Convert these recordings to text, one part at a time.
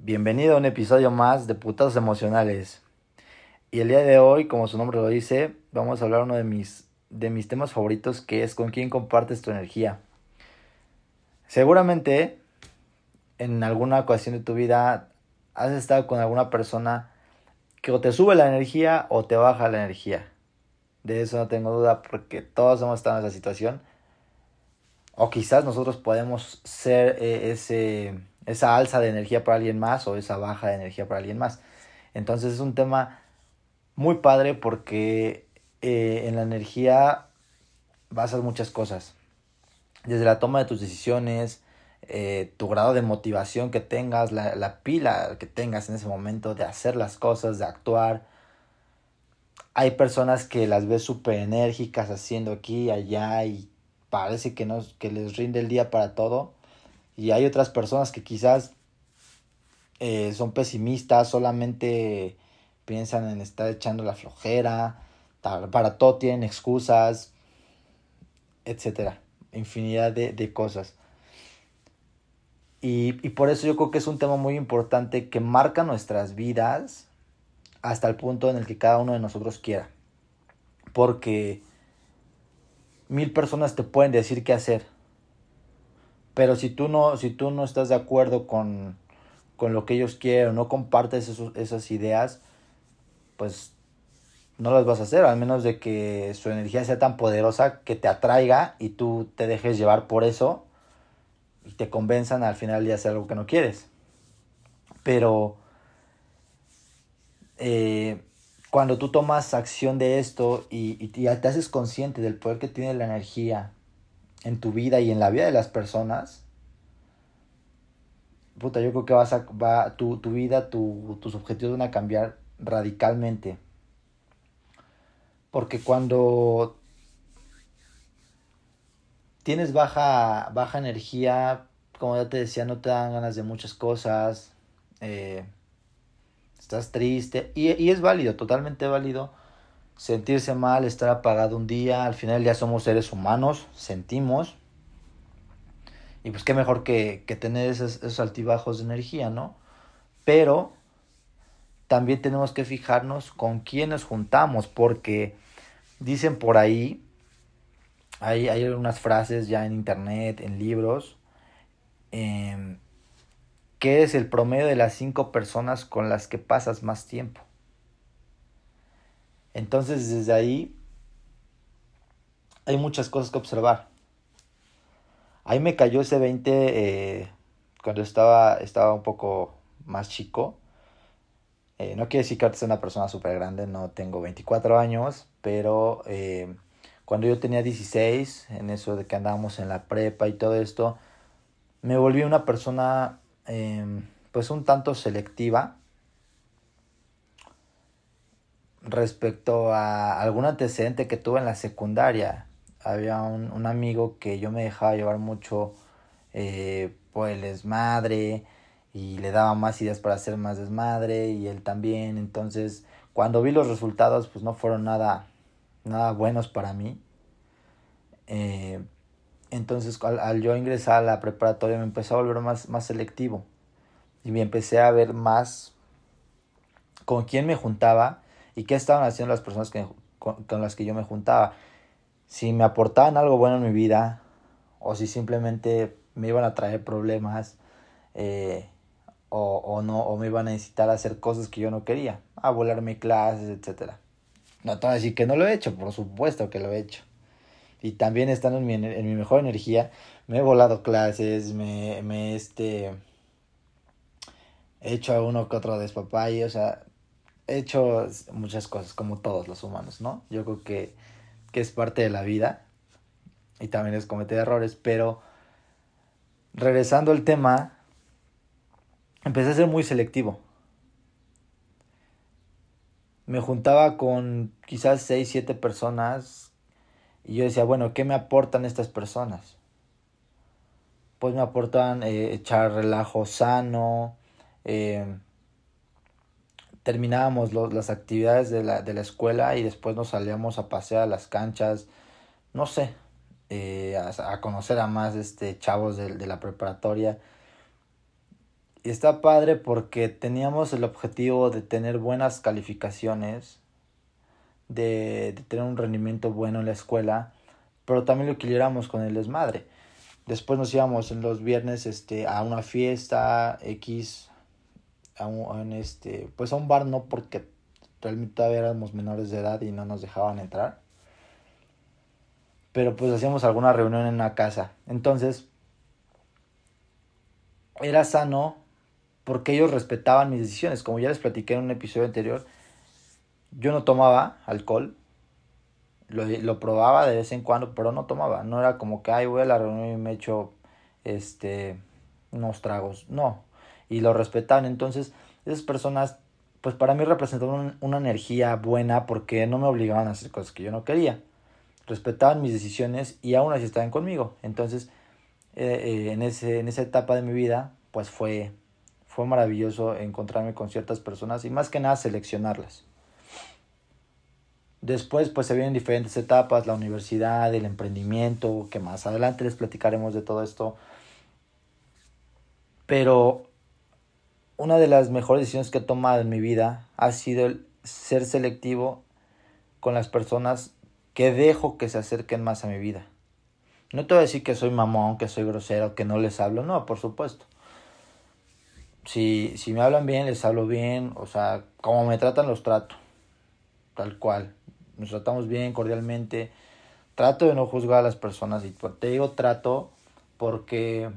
Bienvenido a un episodio más de Putados Emocionales. Y el día de hoy, como su nombre lo dice, vamos a hablar uno de mis, de mis temas favoritos que es con quién compartes tu energía. Seguramente en alguna ocasión de tu vida has estado con alguna persona que o te sube la energía o te baja la energía. De eso no tengo duda porque todos hemos estado en esa situación. O quizás nosotros podemos ser eh, ese, esa alza de energía para alguien más o esa baja de energía para alguien más. Entonces es un tema muy padre porque eh, en la energía basas muchas cosas. Desde la toma de tus decisiones, eh, tu grado de motivación que tengas, la, la pila que tengas en ese momento de hacer las cosas, de actuar. Hay personas que las ves súper enérgicas haciendo aquí allá y parece que, no, que les rinde el día para todo. Y hay otras personas que quizás eh, son pesimistas, solamente piensan en estar echando la flojera, para todo tienen excusas, etcétera, infinidad de, de cosas. Y, y, por eso yo creo que es un tema muy importante que marca nuestras vidas hasta el punto en el que cada uno de nosotros quiera. Porque mil personas te pueden decir qué hacer. Pero si tú no, si tú no estás de acuerdo con, con lo que ellos quieren, no compartes esas ideas, pues no las vas a hacer, al menos de que su energía sea tan poderosa que te atraiga y tú te dejes llevar por eso y te convenzan al final de hacer algo que no quieres. Pero eh, cuando tú tomas acción de esto y, y, te haces consciente del poder que tiene la energía en tu vida y en la vida de las personas, puta, yo creo que vas a, va, tu, tu vida, tu, tus objetivos van a cambiar radicalmente. Porque cuando tienes baja, baja energía, como ya te decía, no te dan ganas de muchas cosas. Eh, estás triste y, y, es válido, totalmente válido sentirse mal, estar apagado un día, al final ya somos seres humanos, sentimos. Y pues qué mejor que, que tener esos, esos altibajos de energía, ¿no? Pero también tenemos que fijarnos con quién nos juntamos, porque dicen por ahí, hay, hay unas frases ya en internet, en libros, eh, ¿Qué es el promedio de las cinco personas con las que pasas más tiempo? Entonces desde ahí hay muchas cosas que observar. Ahí me cayó ese 20 eh, cuando estaba, estaba un poco más chico. Eh, no quiere decir que ahorita sea una persona súper grande, no tengo 24 años, pero eh, cuando yo tenía 16, en eso de que andábamos en la prepa y todo esto, me volví una persona eh, pues un tanto selectiva respecto a algún antecedente que tuve en la secundaria. Había un, un amigo que yo me dejaba llevar mucho eh, por el desmadre y le daba más ideas para hacer más desmadre y él también. Entonces, cuando vi los resultados, pues no fueron nada, nada buenos para mí. Eh, entonces al, al, yo ingresar a la preparatoria me empecé a volver más, más selectivo y me empecé a ver más con quién me juntaba y qué estaban haciendo las personas con, las que yo me juntaba. Si me aportaban algo bueno en mi vida o si simplemente me iban a traer problemas eh, o, o, no, o me iban a necesitar hacer cosas que yo no quería, a volarme clases, etc. No te voy a decir que no lo he hecho, por supuesto que lo he hecho y también estando en mi, en mi mejor energía, me he volado clases, me, me este, he hecho a uno que otro despapay, o sea, he hecho muchas cosas como todos los humanos, ¿no? Yo creo que, que es parte de la vida y también es cometer errores, pero regresando al tema, empecé a ser muy selectivo. Me juntaba con quizás 6, 7 personas y yo decía, bueno, ¿qué me aportan estas personas? Pues me aportan eh, echar relajo sano, eh, terminábamos las actividades de la, de la escuela y después nos salíamos a pasear a las canchas, no sé, eh, a, conocer a más este, chavos de, de la preparatoria. Y está padre porque teníamos el objetivo de tener buenas calificaciones, de, de tener un rendimiento bueno en la escuela, pero también lo equilibramos con el desmadre. Después nos íbamos en los viernes este, a una fiesta X, a un, este, pues a un bar no porque realmente todavía éramos menores de edad y no nos dejaban entrar. Pero pues hacíamos alguna reunión en una casa. Entonces, era sano porque ellos respetaban mis decisiones. Como ya les platiqué en un episodio anterior, yo no tomaba alcohol. Lo, lo probaba de vez en cuando, pero no tomaba. No era como que, ay, voy a la reunión y me echo este, unos tragos. No. Y lo respetaban. Entonces, esas personas, pues para mí representaban una energía buena porque no me obligaban a hacer cosas que yo no quería. Respetaban mis decisiones y aún así estaban conmigo. Entonces, eh, eh, en, ese, en esa etapa de mi vida, pues fue, fue maravilloso encontrarme con ciertas personas y más que nada seleccionarlas. Después pues se vienen diferentes etapas, la universidad, el emprendimiento, que más adelante les platicaremos de todo esto. Pero una de las mejores decisiones que he tomado en mi vida ha sido ser selectivo con las personas que dejo que se acerquen más a mi vida. No te voy a decir que soy mamón, que soy grosero, que no les hablo, no, por supuesto. Si, si me hablan bien, les hablo bien, o sea, como me tratan, los trato, tal cual. Nos tratamos bien, cordialmente. Trato de no juzgar a las personas y te digo trato porque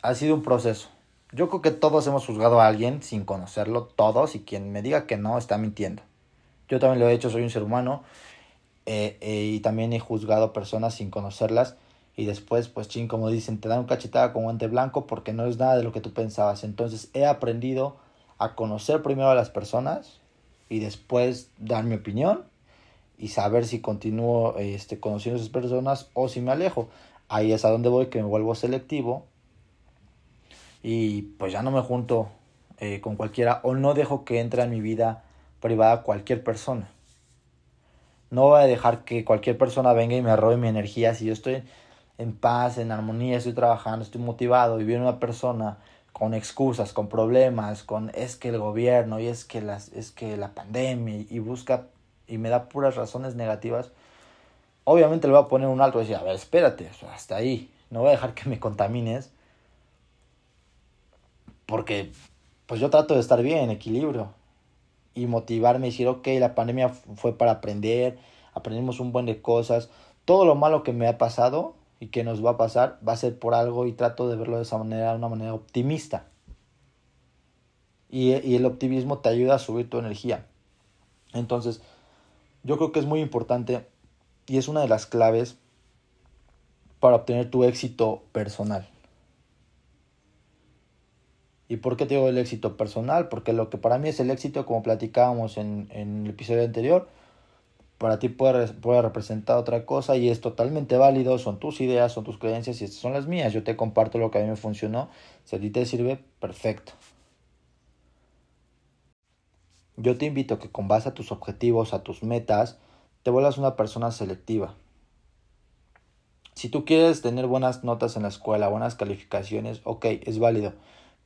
ha sido un proceso. Yo creo que todos hemos juzgado a alguien sin conocerlo, todos, y quien me diga que no está mintiendo. Yo también lo he hecho, soy un ser humano eh, eh, y también he juzgado personas sin conocerlas y después, pues ching, como dicen, te dan un cachetada con guante blanco porque no es nada de lo que tú pensabas. Entonces he aprendido a conocer primero a las personas y después dar mi opinión y saber si continúo este, conociendo a esas personas o si me alejo. Ahí es a donde voy, que me vuelvo selectivo y pues ya no me junto eh, con cualquiera o no dejo que entre en mi vida privada cualquier persona. No voy a dejar que cualquier persona venga y me robe mi energía. Si yo estoy en paz, en armonía, estoy trabajando, estoy motivado y viene una persona con excusas, con problemas, con es que el gobierno y es que las es que la pandemia y busca y me da puras razones negativas, obviamente le voy a poner un alto y decir, a ver, espérate, hasta ahí, no voy a dejar que me contamines. Porque pues yo trato de estar bien, en equilibrio y motivarme y decir, ok, la pandemia fue para aprender, aprendimos un buen de cosas, todo lo malo que me ha pasado y que nos va a pasar va a ser por algo y trato de verlo de esa manera, de una manera optimista. Y, y el optimismo te ayuda a subir tu energía. Entonces, yo creo que es muy importante y es una de las claves para obtener tu éxito personal. ¿Y por qué te digo el éxito personal? Porque lo que para mí es el éxito, como platicábamos en, en el episodio anterior, para ti puede, puede, representar otra cosa y es totalmente válido, son tus ideas, son tus creencias y estas son las mías. Yo te comparto lo que a mí me funcionó. Si a ti te sirve, perfecto. Yo te invito a que con base a tus objetivos, a tus metas, te vuelvas una persona selectiva. Si tú quieres tener buenas notas en la escuela, buenas calificaciones, ok, es válido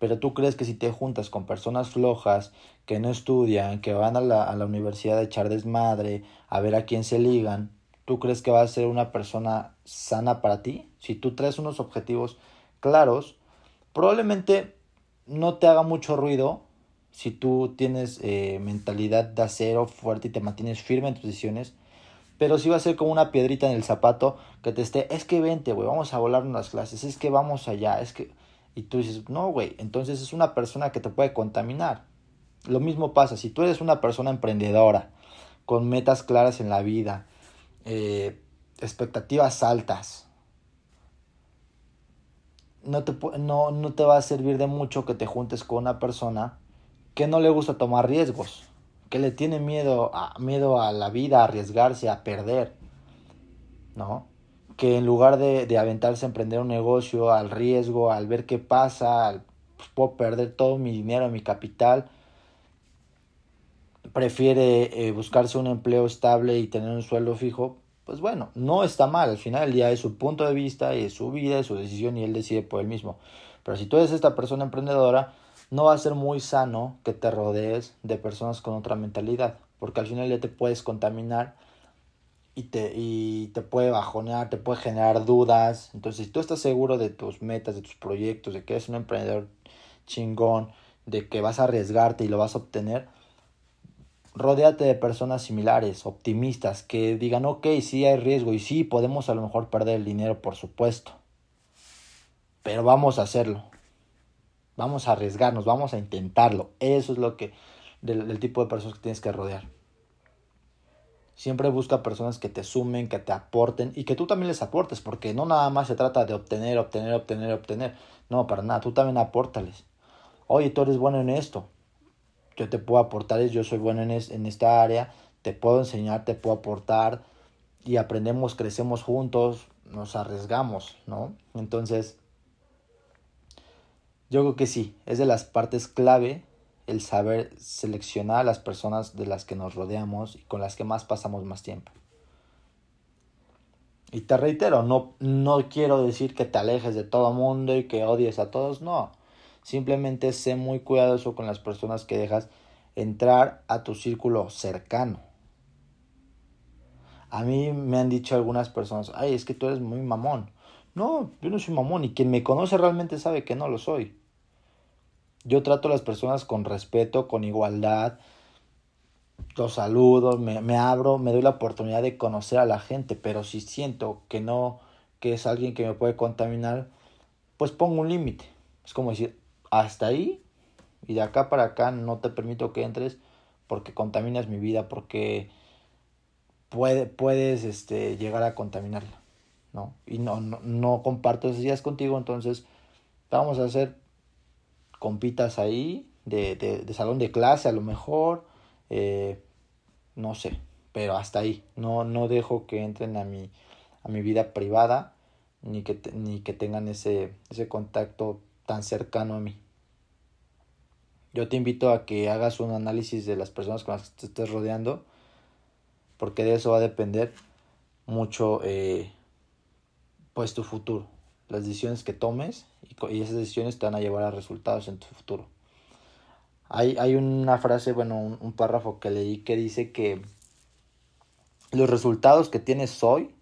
pero tú crees que si te juntas con personas flojas, que no estudian, que van a la, a la universidad a echar desmadre, a ver a quién se ligan, ¿tú crees que vas a ser una persona sana para ti? Si tú traes unos objetivos claros, probablemente no te haga mucho ruido si tú tienes eh, mentalidad de acero fuerte y te mantienes firme en tus decisiones, pero sí va a ser como una piedrita en el zapato que te esté, es que vente, güey, vamos a volar unas clases, es que vamos allá, es que y tú dices, no, güey, entonces es una persona que te puede contaminar. Lo mismo pasa, si tú eres una persona emprendedora, con metas claras en la vida, eh, expectativas altas, no te, no, no te va a servir de mucho que te juntes con una persona que no le gusta tomar riesgos, que le tiene miedo a, miedo a la vida, a arriesgarse, a perder, ¿no? Que en lugar de, aventarse a emprender un negocio al riesgo, al ver qué pasa, al, pues, perder todo mi dinero, mi capital, prefiere eh, buscarse un empleo estable y tener un sueldo fijo, pues bueno, no está mal, al final del día es su punto de vista y es su vida, es su decisión y él decide por él mismo. Pero si tú eres esta persona emprendedora, no va a ser muy sano que te rodees de personas con otra mentalidad, porque al final ya te puedes contaminar y te, y te puede bajonear, te puede generar dudas. Entonces, si tú estás seguro de tus metas, de tus proyectos, de que eres un emprendedor chingón, de que vas a arriesgarte y lo vas a obtener, rodéate de personas similares, optimistas, que digan, ok, sí hay riesgo y sí podemos a lo mejor perder el dinero, por supuesto, pero vamos a hacerlo. Vamos a arriesgarnos, vamos a intentarlo. Eso es lo que del, del tipo de personas que tienes que rodear. Siempre busca personas que te sumen, que te aporten y que tú también les aportes, porque no nada más se trata de obtener, obtener, obtener, obtener. No, para nada, tú también apórtales. Oye, tú eres bueno en esto. Yo te puedo aportar, yo soy bueno en, en esta área, te puedo enseñar, te puedo aportar y aprendemos, crecemos juntos, nos arriesgamos, ¿no? Entonces, yo creo que sí, es de las partes clave el saber seleccionar a las personas de las que nos rodeamos y con las que más pasamos más tiempo. Y te reitero, no, no quiero decir que te alejes de todo mundo y que odies a todos, no. Simplemente sé muy cuidadoso con las personas que dejas entrar a tu círculo cercano. A mí me han dicho algunas personas, ay, es que tú eres muy mamón. No, yo no soy mamón y quien me conoce realmente sabe que no lo soy. Yo trato a las personas con respeto, con igualdad, los saludo, me, me, abro, me doy la oportunidad de conocer a la gente, pero si siento que no, que es alguien que me puede contaminar, pues pongo un límite. Es como decir, hasta ahí y de acá para acá no te permito que entres porque contaminas mi vida, porque puede, puedes este, llegar a contaminarla, ¿no? Y no, no, no comparto esas ideas contigo, entonces vamos a hacer compitas ahí, de, de, de salón de clase a lo mejor, eh, no sé, pero hasta ahí, no, no dejo que entren a mi, a mi vida privada, ni que, ni que tengan ese, ese contacto tan cercano a mí. Yo te invito a que hagas un análisis de las personas con las que te estés rodeando, porque de eso va a depender mucho eh, pues tu futuro las decisiones que tomes y, esas decisiones te van a llevar a resultados en tu futuro. Hay, hay una frase, bueno, un, párrafo que leí que dice que los resultados que tienes hoy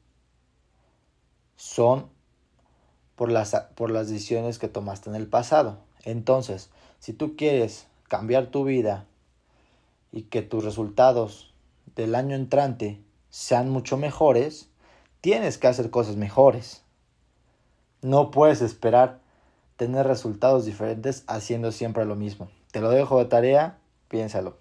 son por las, por las decisiones que tomaste en el pasado. Entonces, si tú quieres cambiar tu vida y que tus resultados del año entrante sean mucho mejores, tienes que hacer cosas mejores. No puedes esperar tener resultados diferentes haciendo siempre lo mismo. Te lo dejo de tarea, piénsalo.